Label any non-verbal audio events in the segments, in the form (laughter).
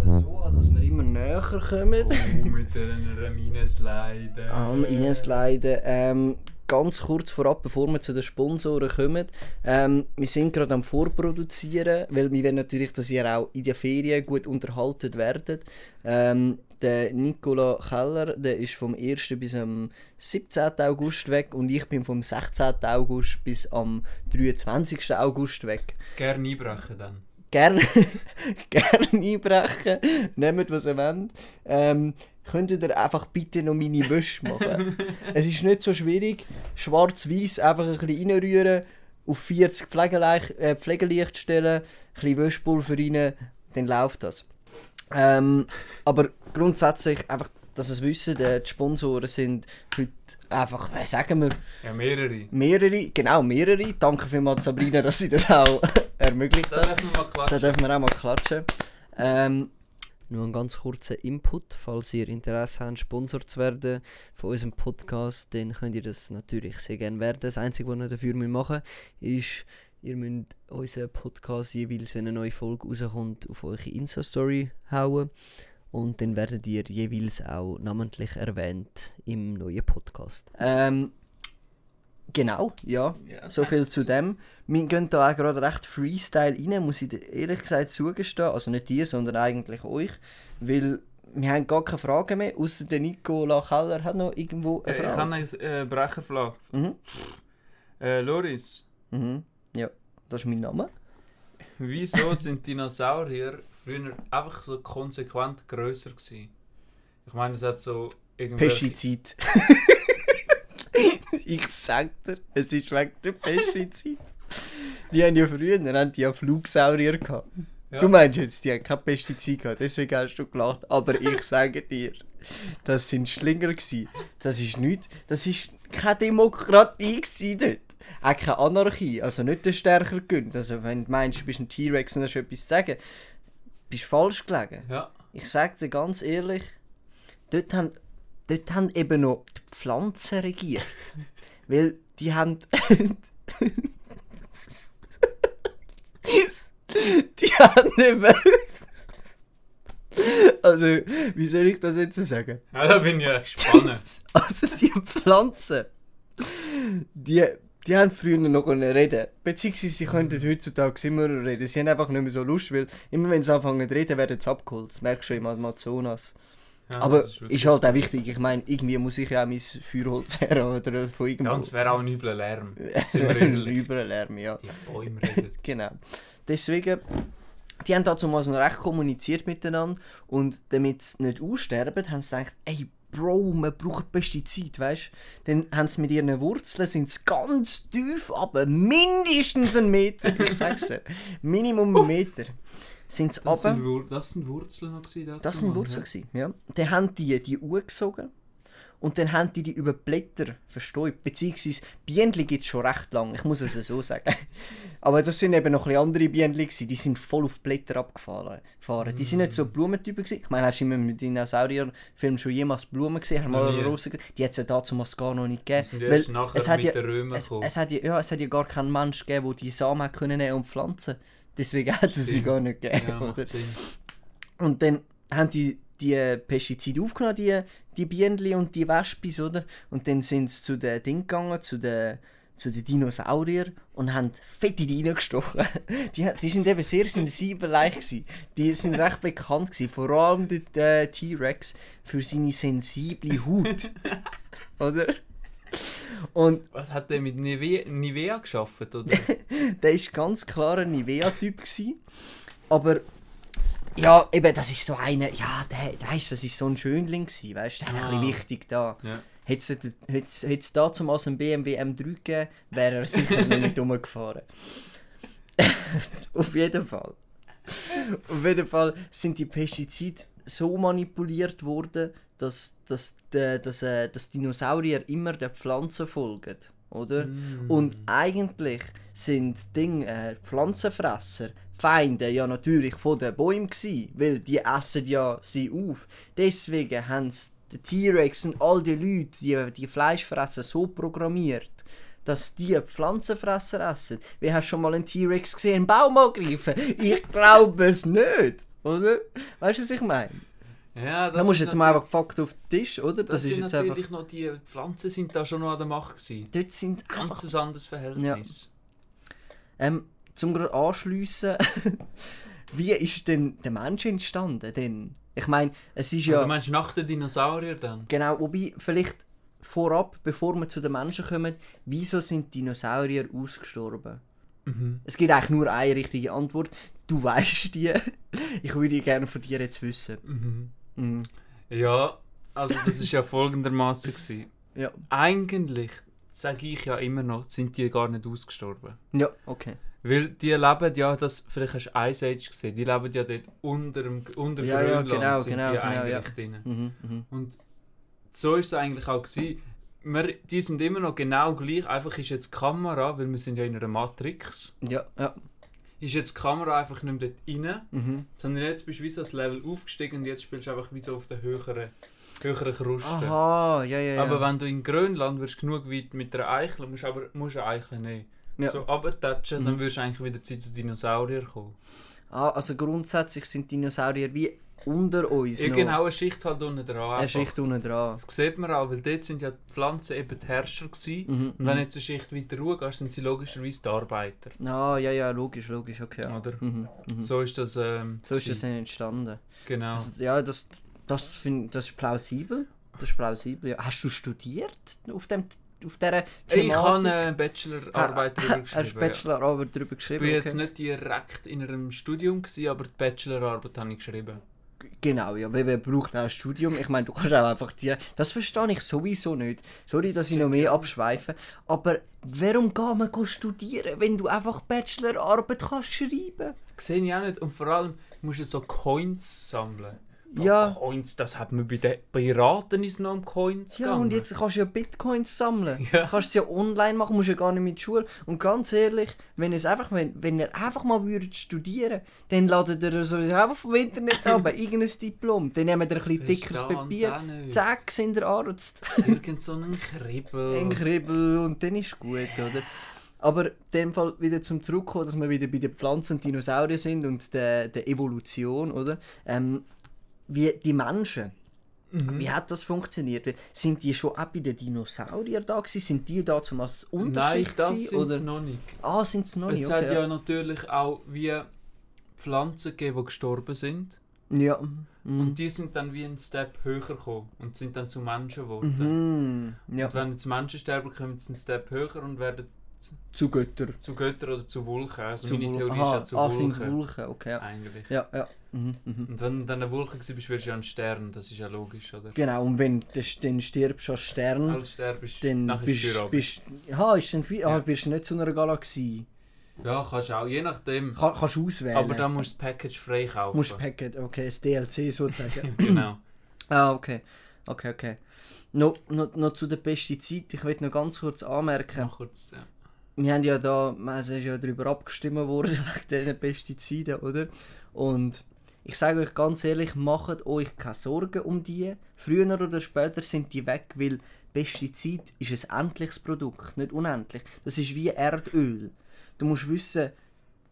alles so an, dass wir immer näher kommen. Oh, mit einer Reinsliden. Am Reinsliden. Ähm, ganz kurz vorab, bevor wir zu den Sponsoren kommen. Ähm, wir sind gerade am Vorproduzieren, weil wir wollen natürlich, dass ihr auch in den Ferien gut unterhalten werdet. Ähm, der Nicola Keller, der ist vom 1. bis am 17. August weg und ich bin vom 16. August bis am 23. August weg. Gerne einbrechen dann. Gerne, (laughs) gerne einbrechen, nehmt was ihr wollt. Ähm, könntet ihr einfach bitte noch meine Wäsche machen? (laughs) es ist nicht so schwierig. Schwarz-Weiß einfach ein bisschen reinrühren, auf 40 Pflegelicht, äh, Pflegelicht stellen, ein bisschen Wäschpulver rein, dann läuft das. Ähm, aber grundsätzlich einfach, dass es wisst, äh, die Sponsoren sind heute einfach, was sagen wir, Ja, mehrere. mehrere, genau mehrere. Danke vielmals Sabrina, dass sie das auch ermöglicht Da hat. dürfen wir mal Da klatschen. dürfen wir auch mal klatschen. Ähm, nur ein ganz kurzer Input, falls ihr Interesse habt, Sponsor zu werden von unserem Podcast, dann könnt ihr das natürlich sehr gerne werden. Das Einzige, was ihr dafür machen müsst, ist, ihr müsst unseren Podcast jeweils, wenn eine neue Folge rauskommt, auf eure Insta-Story hauen. Und dann werdet ihr jeweils auch namentlich erwähnt im neuen Podcast. Ähm, genau, ja. Ja, So viel zu dem. Wir gehen da auch gerade recht Freestyle rein, muss ich dir ehrlich gesagt zugestehen. Also nicht dir, sondern eigentlich euch. Weil wir haben gar keine Fragen mehr, außer der Nicola Keller hat noch irgendwo eine Äh, Ich Frage. habe eine äh, Brecherfrage. Mhm. Äh, Loris, Mhm. Ja, das ist mein Name. wieso (laughs) sind Dinosaurier früher einfach so konsequent grösser gewesen? Ich meine, es hat so irgendwelche... Pestizid. (laughs) ich sag dir, es ist wegen der Pestizid. Die haben ja früher haben die ja Flugsaurier gehabt. Ja. Du meinst jetzt, die haben kein Pestizid gehabt, deswegen hast du gelacht. Aber ich sage dir, das sind Schlinger gsi. Das ist nicht, das ist keine Demokratie gsi dort. Auch keine Anarchie, also nicht der stärker gönnt. Also wenn du meinst, du bist ein T-Rex und hast etwas zu sagen, bist du falsch gelegen. Ja. Ich sag dir ganz ehrlich, dort haben, dort haben eben noch die Pflanzen regiert. Weil die haben. (laughs) die haben eben. Also, wie soll ich das jetzt sagen? ja, da bin ich ja gespannt. (laughs) Also, die Pflanzen. Die, die haben früher noch reden. Beziehungsweise sie könnten heutzutage immer reden. Sie haben einfach nicht mehr so Lust, weil immer wenn sie anfangen zu reden, werden sie abgeholt. Das merkst du schon im Amazonas. Ja, Aber ist, halt auch wichtig. Ich meine, irgendwie muss ich ja auch mein Feuerholz (laughs) her oder von irgendwo. Ja, es wäre auch ein übler Lärm. (laughs) Wir ehrlich. Überlärm, ja. Die Bäume reden. (laughs) Genau. Deswegen, die haben dazu mal so recht kommuniziert miteinander und damit sie nicht aussterben, haben sie gedacht, ey Bro, man braucht Pestizid, weißt Dann haben sie mit ihren Wurzeln sind sie ganz tief, aber mindestens einen Meter, ich sag's dir, Minimum einen Meter, sind sie Das runter. sind, das sind Wurzeln noch gewesen, dazu, Das sind Wurzeln, gewesen, ja. Dann haben die die angesogen und dann haben die die über Blätter verstäubt. Beziehungsweise Bienen gibt es schon recht lang, ich muss es so sagen. (laughs) Aber das sind eben noch ein andere Bienen, die sind voll auf Blätter abgefahren. gefahren. Die sind nicht so Blumentypen. Gewesen. Ich meine, hast du immer mit Dinosaurierfilmen schon jemals Blumen gesehen? Hast du mal eine Rose gesehen? Die hat es ja damals gar noch nicht gegeben. sind Weil erst nachher es hat mit ja, den Römern es, gekommen. es, hat ja, ja, es hat ja gar keinen Mensch gegeben, der die Samen können nehmen und pflanzen Deswegen hat es sie Stimmt. gar nicht gegeben. ja, oder? Und dann haben die die Pestizide aufgenommen, die, die Bienen und die Wespis, oder? Und dann sind sie zu den Ding gegangen, zu den, zu den Dinosauriern und haben fette reingestochen. (laughs) Die, die sind eben sehr sensibel leicht gewesen. Die sind recht bekannt gewesen, vor allem der T-Rex für seine sensible Haut. (laughs) oder? Und Was hat der mit Nivea, Nivea geschafft, oder? (laughs) der ist ganz klar ein Nivea-Typ. Aber ja, eben, das ist so einer, ja, der, weißt, das ist so ein Schönling gsi, weißt, der ist ein Ah. bisschen wichtig da. ja. Hätte es da zum einen BMW M3 gegeben, wäre er sicher noch nicht (laughs) rumgefahren. (laughs) Auf jeden Fall. Auf jeden Fall sind die Pestizide so manipuliert worden, dass, dass, dass, dass, äh, dass Dinosaurier immer der Pflanze folgen. Oder? Mm. Und eigentlich sind Ding, äh, Pflanzenfresser Feinde ja natürlich von den Bäumen gsi, weil die essen ja sie auf. Deswegen haben den T-Rex und all die Leute, die, die Fleisch fressen, so programmiert, dass die Pflanzenfresser essen. Wie hast du schon mal einen T-Rex gesehen, einen Baum angreifen? Ich (laughs) glaube es nicht. oder? Weißt du, was ich meine? Ja, Da musst du jetzt mal einfach Fakt auf den Tisch, oder? Das, Das, ist sind jetzt einfach. natürlich noch die Pflanzen sind da schon noch an der Macht gewesen. Dort sind Ganz einfach. ein anderes Verhältnis. Ähm, zum gerade anschliessen, (laughs) wie ist denn der Mensch entstanden? Denn ich meine, es ist Ja. ja Du meinst nach den Dinosauriern dann? genau, wobei vielleicht vorab, bevor wir zu den Menschen kommen, wieso sind Dinosaurier ausgestorben? Mhm. Es gibt eigentlich nur eine richtige Antwort. Du (laughs) weißt die. Ich würde gerne von dir jetzt wissen. Mhm. Mhm. Ja, also das ist ja folgendermaßen gewesen. Ja. Eigentlich sage ich ja immer noch, sind die gar nicht ausgestorben. Ja, okay. Weil die leben ja, das, vielleicht hast du Ice Age gesehen, die leben ja dort unter, dem, unter Ja, ja, Grönland genau, sind genau, die genau, eigentlich ja. Mhm, mhm. Und so ist es eigentlich auch gewesen. Wir, die sind immer noch genau gleich, einfach ist jetzt die Kamera, weil wir sind ja in einer Matrix, Ja, ja. Ist jetzt die Kamera einfach nicht mehr dort rein, Mhm. sondern jetzt bist du wie so das Level aufgestiegen und jetzt spielst du einfach wie so auf der höheren, höheren Kruste. Aha, ja, ja, ja. Aber wenn du in Grönland wirst genug weit mit einer Eichel, musst du aber musst eine Eichel nehmen. ja. So runtertatschen, Mhm. dann wirst du eigentlich wieder zu den Dinosauriern kommen. ah, also grundsätzlich sind Dinosaurier wie unter uns Ja, noch. genau, eine Schicht halt unten dran. Eine einfach. Schicht unten dran. Das sieht man auch, weil dort sind ja die Pflanzen eben die Herrscher gewesen. Mhm, Und wenn du jetzt eine Schicht weiter hochgehst, sind sie logischerweise die Arbeiter. Ah, ja, ja, logisch, logisch, okay. Ja. Oder? Mhm, mhm. So ist das. Ähm, So ist das entstanden. Genau. Also, ja, das, das, find, das ist plausibel. Das ist plausibel. Ja. Hast du studiert auf, dem, auf dieser ich habe Thematik? eine Bachelorarbeit darüber Hast geschrieben. ja. Bachelorarbeit darüber Ich geschrieben? bin jetzt okay. nicht direkt in einem Studium, gewesen, aber die Bachelorarbeit habe ich geschrieben. Genau, ja, weil wer braucht auch ein Studium? Ich meine, du kannst auch einfach dir. Das verstehe ich sowieso nicht. Sorry, dass ich noch mehr abschweife. Aber warum geht man studieren, wenn du einfach Bachelorarbeit kannst schreiben? Sehe ich auch nicht. Und vor allem musst du so Coins sammeln. Ja. Coins, das hat man bei den Piraten ist noch um Coins Ja, gegangen. und jetzt kannst du ja Bitcoins sammeln. Ja. Du kannst es ja online machen, musst ja gar nicht mit Schule. Und ganz ehrlich, wenn, es einfach, wenn, wenn ihr einfach mal würdet studieren dann ladet ihr sowieso einfach vom Internet ab, (laughs) irgendein Diplom. Dann nehmt ihr ein bisschen dickeres Papier. Zack, sind ihr Arzt. Irgend so einen Kribbel. (laughs) Ein Kribbel und dann ist gut, oder? Aber in dem Fall wieder zum Zurückkommen, dass wir wieder bei den Pflanzen und Dinosauriern sind und der, der Evolution, oder? Ähm, wie die Menschen, Mhm. wie hat das funktioniert? Sind die schon auch bei den Dinosauriern da gewesen? Sind die da zum als Nein, das sind oder? sie noch nicht. Ah, sind es noch Es nicht? hat Okay. ja natürlich auch wie Pflanzen gegeben, die gestorben sind. ja. Mhm. Und die sind dann wie einen Step höher gekommen und sind dann zu Menschen geworden. Mhm. Ja. Und wenn jetzt Menschen sterben, kommen sie einen Step höher und werden Zu Götter. zu Göttern oder zu Wulchen. Also Zu meine Theorie Aha, ist ja zu ah, sind. Wulchen, okay. Ja, Eigentlich. ja. ja. Mhm. Mhm. Und wenn du dann eine Wolke warst, wirst du ja ein Stern. Das ist ja logisch, oder? Genau, und wenn du dann stirbst als Stern, Als sterbst dann nachher ist bist bist ja, ist dann ah, Ja. bist du nicht zu einer Galaxie. Ja, kannst auch, je nachdem. Kann, kannst du auswählen. Aber dann musst du das Package frei kaufen. musst du Packet, okay, das DLC sozusagen. (clears throat) genau. ah, okay. Okay, okay. Noch, noch, noch zu den Pestiziden, ich will noch ganz kurz anmerken. Noch kurz, ja. Wir haben ja da, es ist ja darüber abgestimmt worden, (laughs) wegen diesen Pestiziden, oder? Und ich sage euch ganz ehrlich, macht euch keine Sorgen um die. Früher oder später sind die weg, weil Pestizid ist ein endliches Produkt, nicht unendlich. Das ist wie Erdöl. Du musst wissen,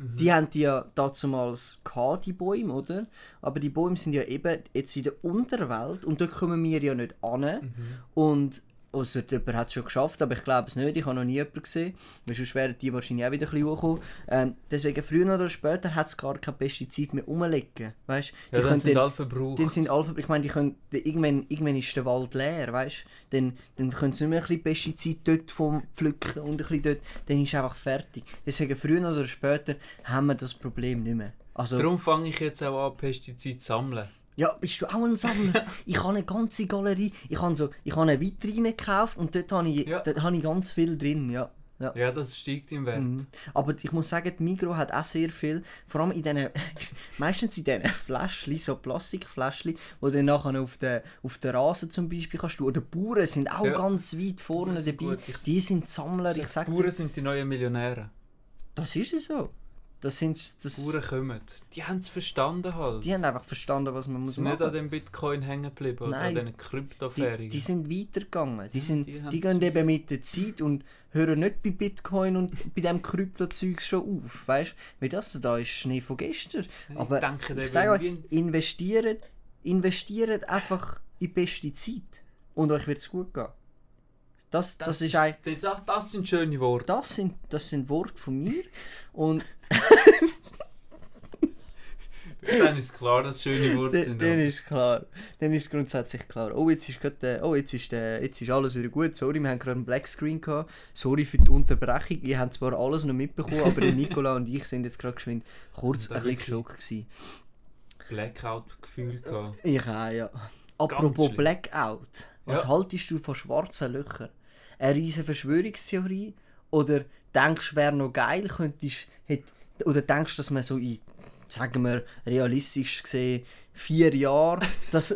Mhm. die haben die ja damals gehabt, die Bäume, oder? Aber die Bäume sind ja eben jetzt in der Unterwelt und dort kommen wir ja nicht an. Mhm. Und Außer jemand hat es schon geschafft, aber ich glaube es nicht. Ich habe noch nie jemanden gesehen. Weil sonst wären die wahrscheinlich auch wieder ein bisschen hochgekommen. Ähm, deswegen, früher oder später hat es gar kein Pestizid mehr rumliegen. Weißt? Die Ja, dann sind alle verbraucht. dann sind alle, ich meine, die können, irgendwann, irgendwann ist der Wald leer, weißt Dann, dann können sie nicht mehr ein bisschen Pestizid dort vom pflücken und ein bisschen dort, dann ist es einfach fertig. Deswegen, früher oder später haben wir das Problem nicht mehr. Also, Darum fange ich jetzt auch an, Pestizide zu sammeln. Ja, bist du auch ein Sammler? (laughs) ich habe eine ganze Galerie, ich habe so, ich habe eine Vitrine gekauft und dort habe ich, Ja. dort habe ich ganz viel drin, ja. ja. Ja, das steigt im Wert. Mhm. Aber ich muss sagen, die Migro hat auch sehr viel, vor allem in diesen, (laughs) meistens in diesen Fläschchen, so Plastikfläschchen, wo du dann nachher auf den, auf den Rasen zum Beispiel kannst du, oder Bauern sind auch Ja. ganz weit vorne dabei, gut. Ich- die sind Sammler, ich Die sag Bauern sind die neuen Millionäre. das ist es so. Das sind das, Uhren kommen. Die haben es verstanden halt. die haben einfach verstanden, was man muss sind nicht an machen. dem Bitcoin hängen geblieben oder an diesen Die, Kryptofährigen. die sind weitergegangen. Die, Ja, sind, die die, gehen eben mit der Zeit und hören nicht bei Bitcoin und (laughs) bei dem Krypto-Zeug schon auf. Weißt du? Weil das da ist Schnee von gestern. Ich Aber denke, der ich sage euch, investiert, investiert einfach in die beste Zeit. Und euch wird es gut gehen. Das, das, Das ist eigentlich. Das, das sind schöne Worte. Das sind, das sind Worte von mir. Und Dann ist klar, dass schöne Worte dann sind. dann ist klar. Dann ist grundsätzlich klar. Oh, jetzt ist, grad, äh, oh jetzt, ist, äh, jetzt ist alles wieder gut. Sorry, wir haben gerade einen Blackscreen gehabt. Sorry für die Unterbrechung. Ihr habt zwar alles noch mitbekommen, aber (laughs) Nicola und ich sind jetzt gerade geschwind kurz ein bisschen geschockt gewesen. Blackout-Gefühl gehabt. Ich auch, ja. Apropos. Blackout. Was Ja. haltest du von schwarzen Löchern? Eine riesige Verschwörungstheorie? Oder denkst du, wäre noch geil, könntest, hätt, oder denkst du, dass man so in, sagen wir, realistisch gesehen, vier Jahre, (laughs) dass,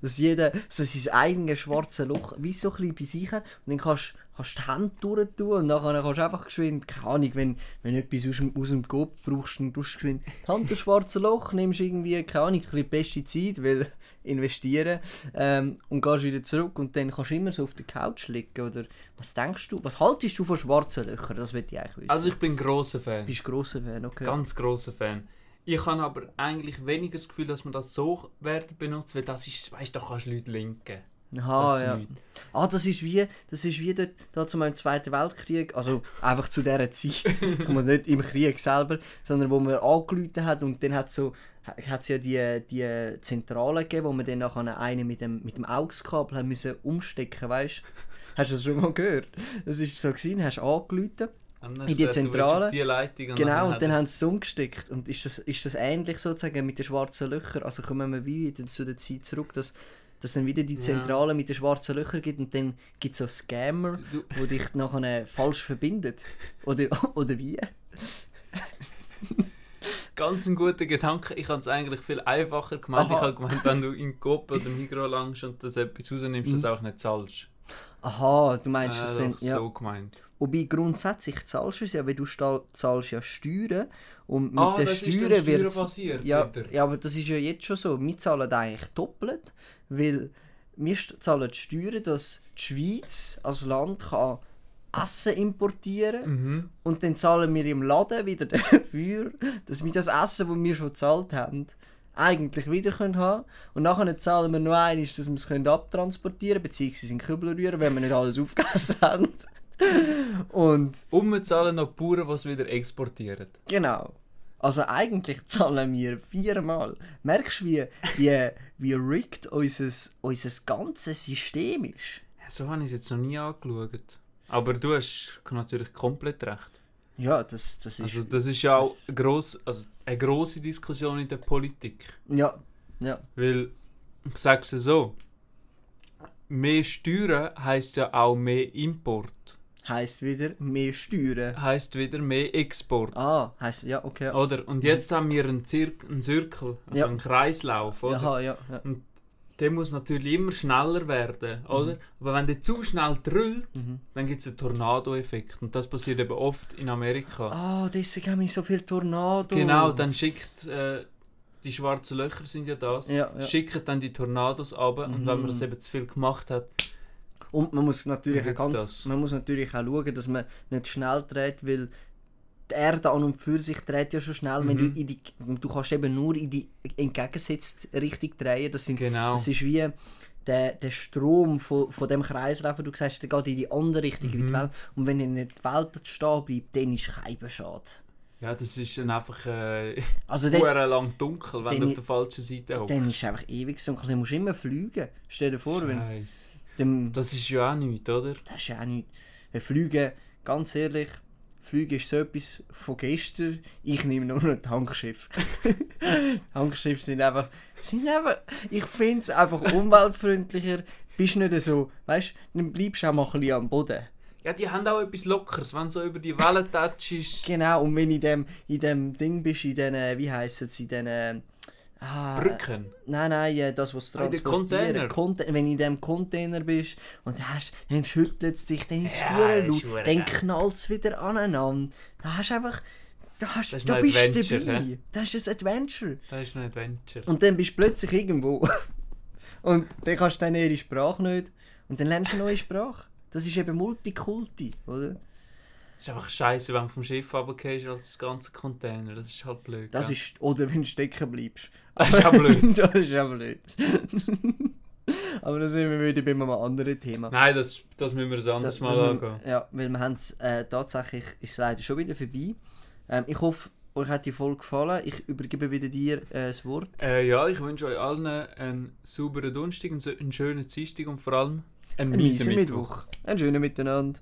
dass jeder so sein eigenes schwarzes Loch wie so ein bisschen bei sich hat und dann kannst kannst die Hände durch tun und nachher kannst du einfach geschwind, keine Ahnung, wenn, wenn du etwas aus dem, aus dem Kopf brauchst, dann tust du geschwind die Hand durchs schwarze Loch, nimmst irgendwie, keine Ahnung, ein bisschen Pestizid, weil (laughs) investieren ähm, und gehst wieder zurück und dann kannst du immer so auf der Couch liegen oder was denkst du, was haltest du von schwarzen Löchern, das will ich eigentlich wissen. Also ich bin grosser Fan. bist grosser Fan, okay. Ganz grosser Fan. Ich habe aber eigentlich weniger das Gefühl, dass man das so werden benutzt, weil das ist, weißt du, da kannst du Leute linken. Aha, Das ja. nicht. Ah, das ist wie, das ist wie dort, da zu meinem Zweiten Weltkrieg, also einfach zu dieser Zeit, ich (laughs) muss nicht im Krieg selber, sondern wo man angerufen hat und dann hat so, hat es ja die, die Zentrale gegeben, wo man dann nachher einen mit dem, mit dem AUX-Kabel umstecken, weißt du? Hast du das schon mal gehört? Das ist so gewesen, hast Und In die Zentrale. Die Leitung und Genau, und dann haben sie es umgesteckt. Und ist das, ist das ähnlich sozusagen mit den schwarzen Löchern? Also kommen wir wie wieder zu der Zeit zurück, dass dass dann wieder die Ja. Zentrale mit den schwarzen Löchern gibt und dann gibt es so Scammer, Du, die dich nachher falsch verbindet. Oder, (laughs) oder wie? ganz ein guter Gedanke. Ich habe es eigentlich viel einfacher gemeint. Aha. Ich habe gemeint, wenn du in Coop oder Migros langst und das etwas rausnimmst, das Mhm. auch nicht zahlst. Aha, du meinst Äh, das dann. Ja. so gemeint. Wobei grundsätzlich zahlst du es ja, weil du zahlst ja Steuern und mit ah, den Steuern wird Ja, wieder. ja, aber das ist ja jetzt schon so. Wir zahlen eigentlich doppelt, weil wir zahlen Steuern, dass die Schweiz als Land kann Essen importieren Mhm. und dann zahlen wir im Laden wieder (laughs) dafür, dass wir das Essen, das wir schon gezahlt haben, eigentlich wieder können haben und nachher zahlen wir noch einmal, dass wir es können abtransportieren bzw. in den Kübel rühren, wenn wir nicht alles aufgegessen haben. (laughs) und Und wir zahlen noch die Bauern, die es wieder exportieren. Genau. Also eigentlich (laughs) zahlen wir viermal. Merkst du, wie, wie, wie rigged unser, unser ganzes System ist? Ja, so habe ich es jetzt noch nie angeschaut. Aber du hast natürlich komplett recht. Ja, das, das ist... Also das ist ja auch das- eine grosse, also eine grosse Diskussion in der Politik. ja, ja. Weil, ich sage es so, mehr Steuern heisst ja auch mehr Import. Heisst wieder mehr Steuern. Heisst wieder mehr Export. Ah, heisst... Ja, okay. Ja, Oder? Und jetzt haben wir einen, Zir einen Zirkel, also Ja. einen Kreislauf, oder? Aha, ja, ja. Der muss natürlich immer schneller werden, oder? Aber wenn der zu schnell drüllt, Mhm. dann gibt es einen Tornado-Effekt. Und das passiert eben oft in Amerika. Ah, deswegen haben wir so viele Tornados. Genau, dann schickt äh, die schwarzen Löcher sind ja das. Ja, ja. Schickt dann die Tornados ab und wenn man das Mhm. eben zu viel gemacht hat, Und man muss natürlich auch ganz, das? man muss natürlich auch schauen, dass man nicht schnell dreht, weil die Erde an und für sich dreht ja schon schnell, wenn du Mhm. in die, du kannst eben nur in die entgegengesetzte Richtung drehen. Das, sind, genau. das ist wie der, der Strom von, von dem Kreislauf, du sagst, der geht in die andere Richtung, wie die Mhm. Welt. Und wenn in die Welt stehen bleibt, dann ist kein Schade. Ja, das ist dann einfach äh, (laughs) Also dann, lang dunkel, wenn du auf der falschen Seite hockst. dann ist es einfach ewig so. Du musst immer fliegen. Stell dir vor, wenn, Scheiße. Dem, Das ist ja auch nichts, oder? Das ist ja auch nicht. Wir fliegen, ganz ehrlich, Fliegen ist so etwas von gestern. Ich nehme nur noch Tankschiffe. Tankschiffe (laughs) sind einfach, sind einfach ich finde es einfach umweltfreundlicher. Bist nicht so, weißt du, dann bleibst du auch mal ein bisschen am Boden. Ja, die haben auch etwas Lockeres, wenn du so über die Wellen touchst. Genau, und wenn in dem, in dem Ding bist, in diesen, wie heisst es, in diesen... Ah, Brücken. Nein, nein, das, was Ah, transportieren. Container. Conte wenn du in dem Container bist und dann, hast, dann schüttelt es dich, dann ist es Ja, laut, dann knallt es wieder aneinander. Da hast du einfach... da, hast, Das ist da bist du Adventure, dabei. hä? Das ist ein Adventure. Das ist ein Adventure. Und dann bist du plötzlich irgendwo. (laughs) Und dann kannst du dann ihre Sprache nicht. Und dann lernst du eine neue Sprache. Das ist eben Multikulti, oder? Ist einfach scheiße, wenn du vom Schiff runtergehst als das ganze Container. Das ist halt blöd. Das gell? ist, oder wenn du stecken bleibst. (laughs) Das ist auch blöd. (laughs) das ist auch blöd. (laughs) Aber da sind wir wieder bei einem anderen Thema. Nein, das, das müssen wir ein anderes Das- Mal das- angehen. Ja, weil wir haben es äh, tatsächlich, ist es leider schon wieder vorbei. Ähm, ich hoffe, euch hat die Folge gefallen. Ich übergebe wieder dir äh, das Wort. Äh, ja, ich wünsche euch allen einen sauberen Donnerstag, einen, einen schönen Dienstag und vor allem einen Ein miesen miesen Mittwoch. Mittwoch. Einen schönen Miteinander.